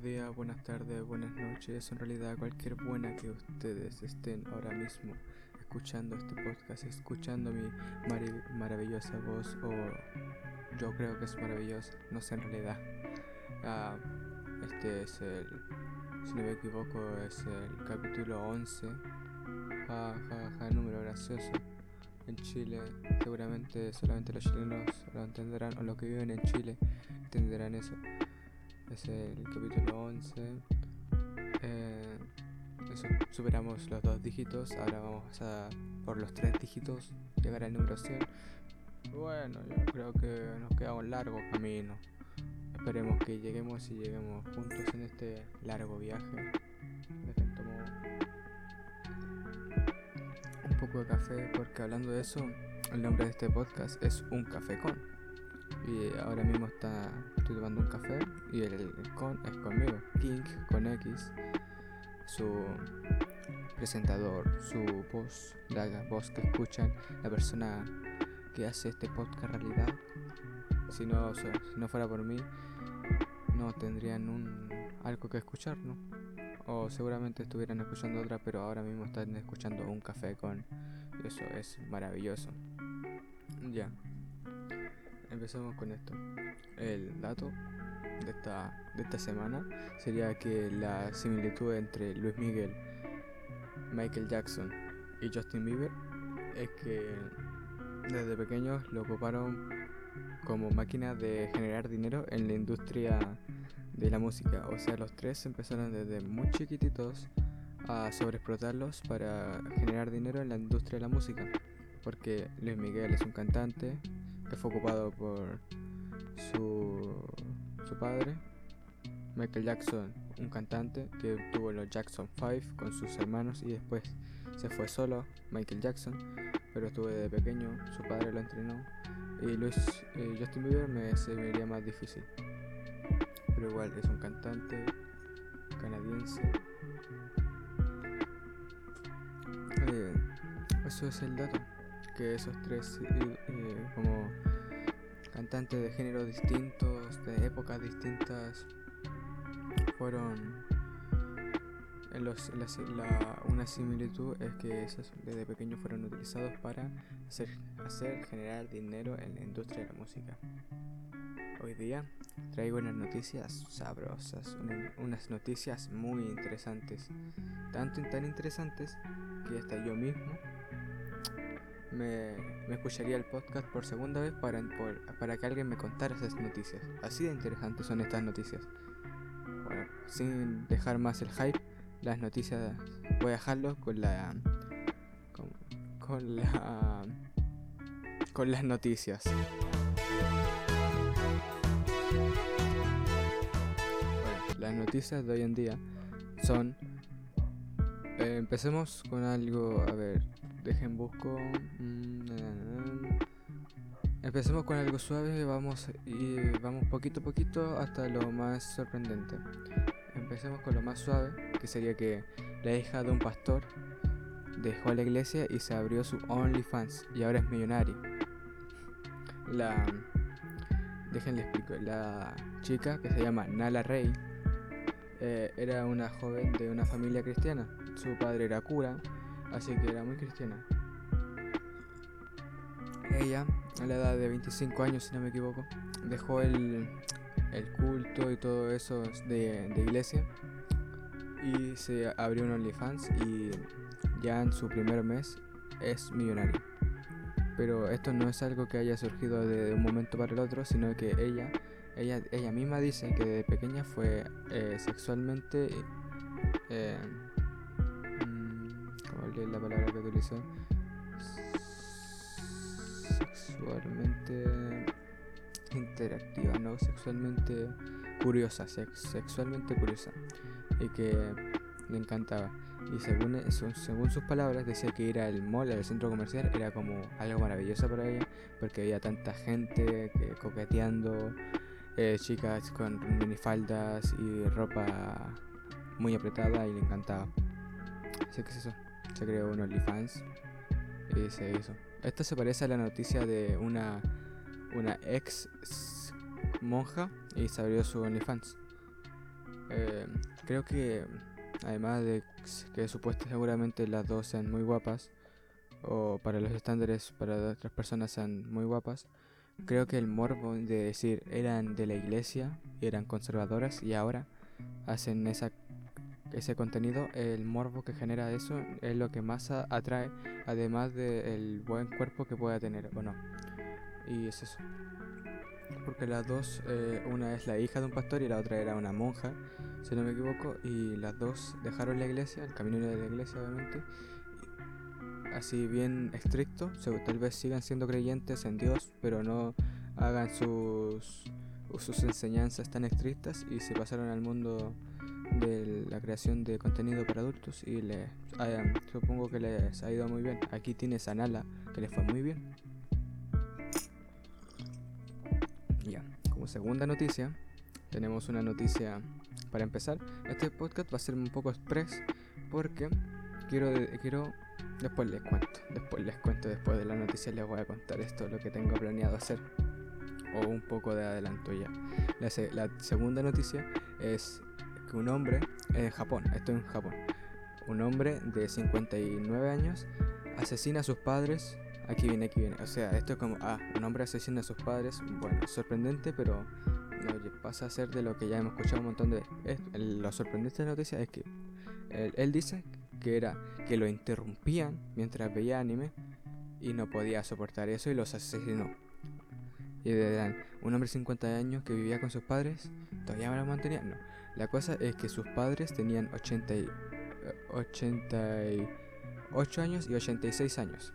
buenos días, buenas tardes, buenas noches, en realidad cualquier buena que ustedes estén ahora mismo escuchando este podcast, escuchando mi maravillosa voz, o yo creo que es maravillosa, no sé en realidad. Ah, este es el, si no me equivoco, es el capítulo 11, ja, ja, ja, número gracioso. En Chile, seguramente solamente los chilenos lo entenderán, o los que viven en Chile entenderán eso es el capítulo 11. Eh, superamos los dos dígitos, ahora vamos a por los tres dígitos, llegar al número 100. Bueno, yo creo que nos queda un largo camino. Esperemos que lleguemos y lleguemos juntos en este largo viaje. Dejen tomo un poco de café porque hablando de eso, el nombre de este podcast es Un Café Con. Y ahora mismo está, estoy tomando un café y el, con es conmigo. King con X, su presentador, su voz, la voz que escuchan, la persona que hace este podcast realidad. Si no, si no fuera por mí, no tendrían un, algo que escuchar, ¿no? O seguramente estuvieran escuchando otra, pero ahora mismo están escuchando un café con. Y eso es maravilloso. Ya empecemos con esto. El dato de esta, de esta semana sería que la similitud entre Luis Miguel, Michael Jackson y Justin Bieber es que desde pequeños lo ocuparon como máquina de generar dinero en la industria de la música. O sea, los tres empezaron desde muy chiquititos a sobreexplotarlos para generar dinero en la industria de la música. Porque Luis Miguel es un cantante, que fue ocupado por su, su padre, Michael Jackson, un cantante que tuvo los Jackson 5 con sus hermanos y después se fue solo, Michael Jackson, pero estuvo desde pequeño, su padre lo entrenó y Luis, Justin Bieber me se vería más difícil, pero igual es un cantante canadiense. Eh, eso es el dato que esos tres eh, eh, como cantantes de géneros distintos, de épocas distintas, fueron en los, la, una similitud es que esos desde pequeños fueron utilizados para hacer, hacer generar dinero en la industria de la música. Hoy día traigo unas noticias sabrosas, unas noticias muy interesantes, tanto tan interesantes que hasta yo mismo me, escucharía el podcast por segunda vez para, para que alguien me contara esas noticias. Así de interesantes son estas noticias. Bueno, sin dejar más el hype, las noticias voy a dejarlo con la con, la con las noticias. Bueno, las noticias de hoy en día son eh, empecemos con algo, a ver, Dejen busco. Mm, Empecemos con algo suave vamos y vamos poquito a poquito hasta lo más sorprendente. Empecemos con lo más suave, que sería que la hija de un pastor dejó la iglesia y se abrió su OnlyFans y ahora es millonario. La déjenle explico, la chica que se llama Nala Rey eh, era una joven de una familia cristiana. Su padre era cura así que era muy cristiana. Ella, a la edad de 25 años, si no me equivoco, dejó el, culto y todo eso de, de, iglesia y se abrió un OnlyFans y ya en su primer mes es millonario. Pero esto no es algo que haya surgido de un momento para el otro, sino que ella, ella, ella misma dice que de pequeña fue eh, sexualmente eh, la palabra que utilizó. Sexualmente interactiva, no sexualmente curiosa, sexualmente curiosa. Y que le encantaba. Y según, según sus palabras, decía que ir al mall, al centro comercial, era como algo maravilloso para ella, porque había tanta gente que, coqueteando, eh, chicas con minifaldas y ropa muy apretada, y le encantaba. Así que es eso se creó un OnlyFans y se hizo. Esto se parece a la noticia de una, una ex monja y se abrió su OnlyFans. Eh, creo que además de que supuestamente seguramente las dos sean muy guapas, o para los estándares para otras personas sean muy guapas, creo que el morbo de decir eran de la iglesia, eran conservadoras y ahora hacen esa, ese contenido, el morbo que genera eso es lo que más atrae, además del buen cuerpo que pueda tener o no. Y es eso. Porque las dos, eh, una es la hija de un pastor y la otra era una monja, si no me equivoco, y las dos dejaron la iglesia, el camino de la iglesia obviamente, así bien estricto, tal vez sigan siendo creyentes en Dios, pero no hagan sus, sus enseñanzas tan estrictas y se pasaron al mundo de la creación de contenido para adultos y les, supongo que les ha ido muy bien. Aquí tienes a Nala, que les fue muy bien. Ya, como segunda noticia, tenemos una noticia para empezar. Este podcast va a ser un poco express porque quiero, quiero Después les cuento, después les cuento, después de la noticia les voy a contar esto, lo que tengo planeado hacer. O un poco de adelanto ya. La, segunda noticia es que un hombre en Japón, esto en Japón, un hombre de 59 años asesina a sus padres. Aquí viene, aquí viene. O sea, esto es como, ah, un hombre asesina a sus padres. Bueno, sorprendente, pero no pasa a ser de lo que ya hemos escuchado un montón de veces. Lo sorprendente de la noticia es que él, él dice que era que lo interrumpían mientras veía anime y no podía soportar eso y los asesinó. Y de un hombre de 50 años que vivía con sus padres, todavía me lo mantenía. No, la cosa es que sus padres tenían 80 88 años y 86 años.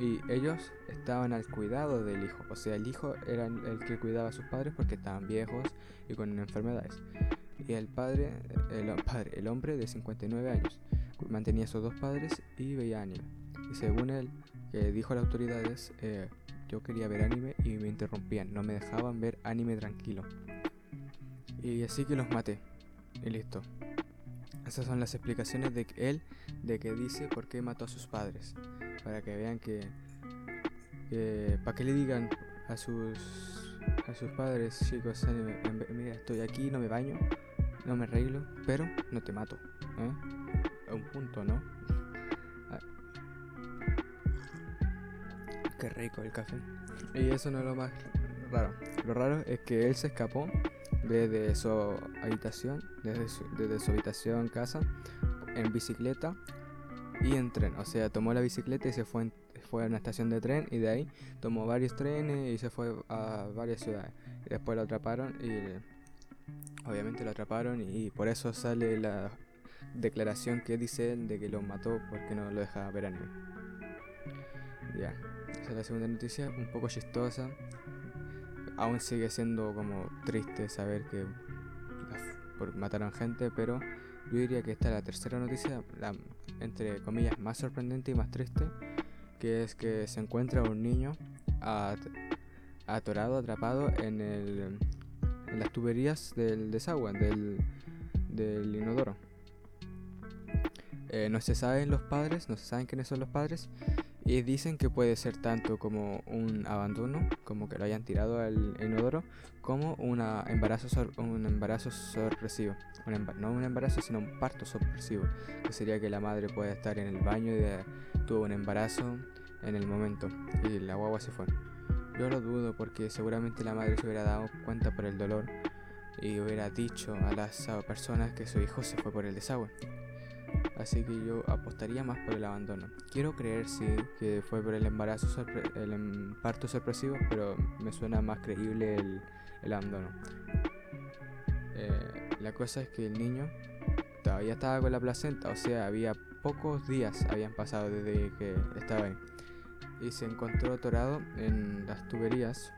Y ellos estaban al cuidado del hijo. O sea, el hijo era el que cuidaba a sus padres porque estaban viejos y con enfermedades. Y el padre, el, padre, el hombre de 59 años, mantenía a sus dos padres y veía anime. Y según él, que dijo a las autoridades, eh, yo quería ver anime y me interrumpían, no me dejaban ver anime tranquilo. Y así que los maté. Y listo. Esas son las explicaciones de él, de que dice por qué mató a sus padres. Para que vean que, para que le digan a sus a sus padres, chicos, mira, estoy aquí, no me baño, no me arreglo, pero no te mato. ¿eh? un punto, ¿no? Qué rico el café. Y eso no es lo más raro. Lo raro es que él se escapó desde su habitación, desde su, desde su habitación, casa, en bicicleta y en tren. O sea, tomó la bicicleta y se fue, fue a una estación de tren y de ahí tomó varios trenes y se fue a varias ciudades. Y después lo atraparon y obviamente lo atraparon y por eso sale la declaración que dice él de que lo mató porque no lo dejaba ver anime. Ya, esa es la segunda noticia, un poco chistosa. Aún sigue siendo como triste saber que mataron gente, pero yo diría que esta es la tercera noticia, la, entre comillas, más sorprendente y más triste, que es que se encuentra un niño atorado, atrapado en, el, en las tuberías del desagüe, del, del inodoro. Eh, no se saben los padres, no se saben quiénes son los padres. Y dicen que puede ser tanto como un abandono, como que lo hayan tirado al inodoro, como una embarazo un embarazo sorpresivo. no un embarazo, sino un parto sorpresivo. Que sería que la madre puede estar en el baño y tuvo un embarazo en el momento y la guagua se fue. Yo lo dudo porque seguramente la madre se hubiera dado cuenta por el dolor y hubiera dicho a las personas que su hijo se fue por el desagüe. Así que yo apostaría más por el abandono. Quiero creer, sí, que fue por el embarazo, el parto sorpresivo, pero me suena más creíble el, abandono. Eh, la cosa es que el niño todavía estaba con la placenta, o sea, había pocos días habían pasado desde que estaba ahí. Y se encontró atorado en las tuberías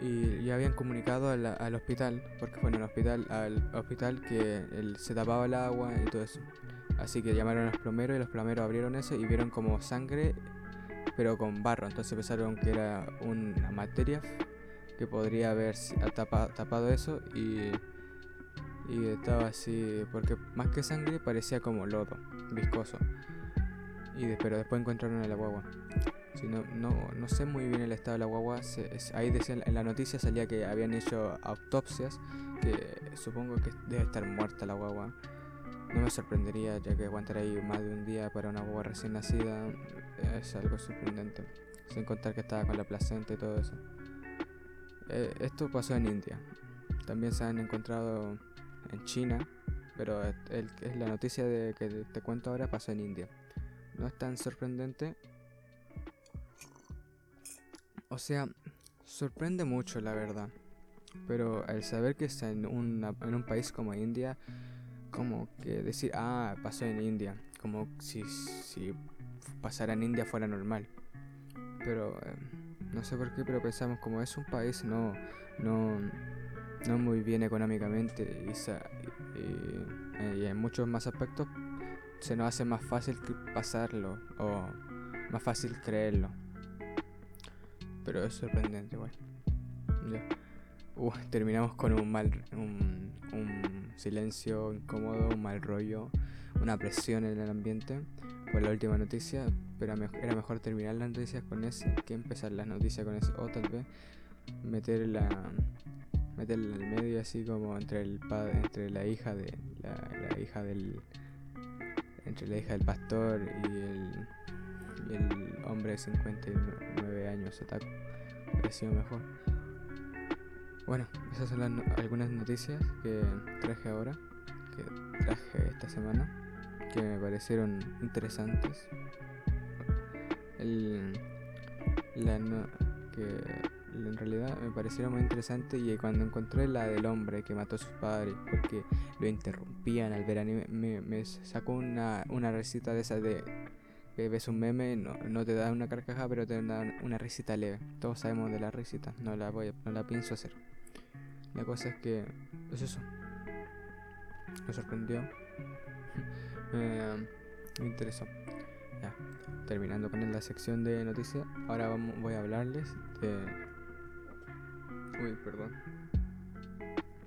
y ya habían comunicado al, hospital, porque fue en el hospital, al hospital que se tapaba el agua y todo eso. Así que llamaron a los plomeros y los plomeros abrieron eso y vieron como sangre, pero con barro. Entonces pensaron que era una materia que podría haber tapado, eso y, y estaba así, porque más que sangre parecía como lodo, viscoso. Y pero después encontraron el agua Si no, no, no sé muy bien el estado de la guagua. ahí decía, en la noticia salía que habían hecho autopsias. Que supongo que debe estar muerta la guagua. No me sorprendería ya que aguantar ahí más de un día para una guagua recién nacida es algo sorprendente. Sin contar que estaba con la placenta y todo eso. Eh, esto pasó en India. También se han encontrado en China. Pero es la noticia de que te cuento ahora pasó en India. No es tan sorprendente. O sea, sorprende mucho la verdad. Pero el saber que está en, en un país como India, como que decir, ah, pasó en India. Como si, si pasara en India fuera normal. Pero eh, no sé por qué, pero pensamos como es un país no, no, no muy bien económicamente y, y, en muchos más aspectos se nos hace más fácil pasarlo o más fácil creerlo. Pero es sorprendente igual. Uh, terminamos con un mal un, un silencio incómodo, un mal rollo, una presión en el ambiente. Por la última noticia, pero era mejor terminar las noticias con ese que empezar las noticias con ese, o tal vez meter la meterla en el medio así como entre el padre, entre la hija de la, hija del entre la hija del pastor y el hombre de 59 años otaku sido mejor. Bueno esas son algunas noticias que traje ahora que traje esta semana que me parecieron interesantes. El, la que en realidad me parecieron muy interesante y cuando encontré la del hombre que mató a sus padres porque lo interrumpían al ver anime, me, sacó una, una recita de esas de que ves un meme, no, no te da una carcajada, pero te da una risita leve. Todos sabemos de la risita, no la voy no la pienso hacer. La cosa es que es eso. Me sorprendió. me interesó. Ya, terminando con la sección de noticias, ahora vamos, voy a hablarles de Uy, perdón.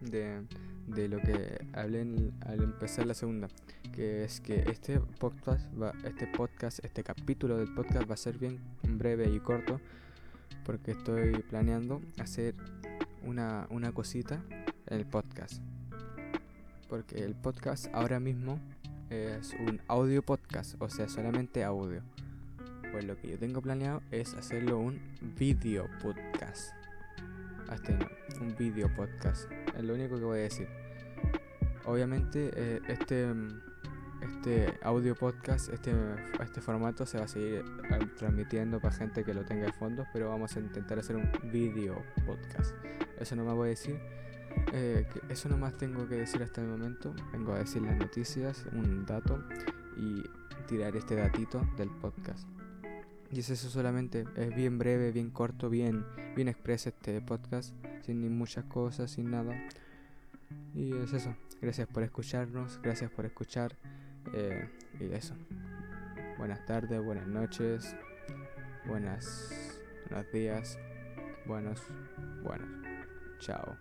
De, de lo que hablé al empezar la segunda. Que es que este podcast, va, este podcast, este capítulo del podcast va a ser bien breve y corto. Porque estoy planeando hacer una, una cosita en el podcast. Porque el podcast ahora mismo es un audio podcast, o sea, solamente audio. Pues lo que yo tengo planeado es hacerlo un video podcast este un video podcast. Lo único que voy a decir. Obviamente eh, este este audio podcast, este, este formato se va a seguir eh, transmitiendo para gente que lo tenga de fondo, pero vamos a intentar hacer un video podcast. Eso no me voy a decir. Eh, eso nomás tengo que decir hasta el momento. Vengo a decir las noticias, un dato y tirar este datito del podcast. Y es eso solamente, es bien breve, bien corto, bien, bien expreso este podcast, sin ni muchas cosas, sin nada. Y es eso, gracias por escucharnos, gracias por escuchar. Eh, y eso. Buenas tardes, buenas noches, buenas, buenos días, buenos, buenos. Chao.